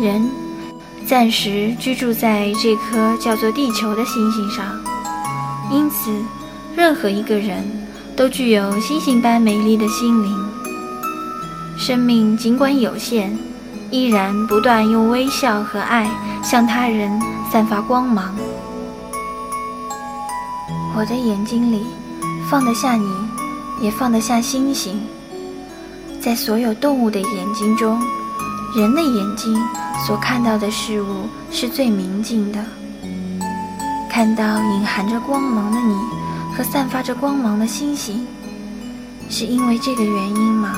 人暂时居住在这颗叫做地球的星星上，因此，任何一个人都具有星星般美丽的心灵。生命尽管有限，依然不断用微笑和爱向他人散发光芒。我的眼睛里放得下你，也放得下星星。在所有动物的眼睛中，人的眼睛所看到的事物是最明净的。看到隐含着光芒的你和散发着光芒的星星，是因为这个原因吗？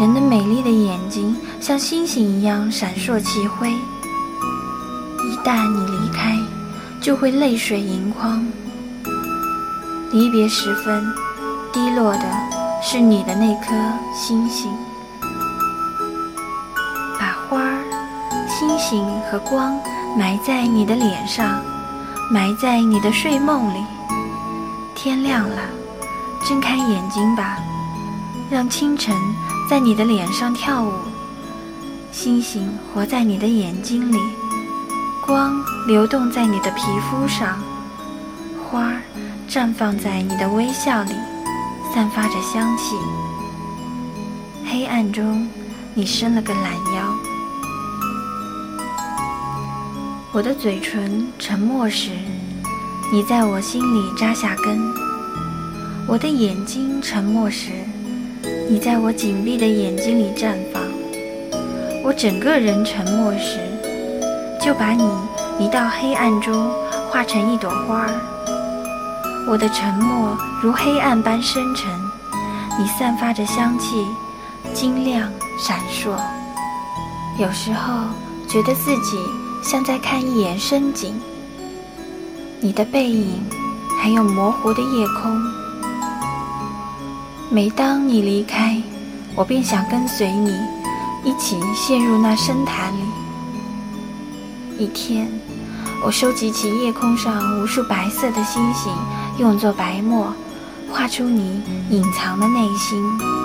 人的美丽的眼睛像星星一样闪烁起辉。一旦你离开，就会泪水盈眶。离别时分，滴落的。是你的那颗星星，星和光埋在你的脸上，埋在你的睡梦里。天亮了，睁开眼睛吧，让清晨在你的脸上跳舞。星星活在你的眼睛里，光流动在你的皮肤上，花绽放在你的微笑里。散发着香气。黑暗中，你伸了个懒腰。我的嘴唇沉默时，你在我心里扎下根；我的眼睛沉默时，你在我紧闭的眼睛里绽放；我整个人沉默时，就把你移到黑暗中，化成一朵花儿。我的沉默如黑暗般深沉，你散发着香气，晶亮闪烁。有时候觉得自己像在看一眼深井，你的背影，还有模糊的夜空。每当你离开，我便想跟随你，一起陷入那深潭里。一天，我收集起夜空上无数白色的星星。用作白墨，画出你隐藏的内心。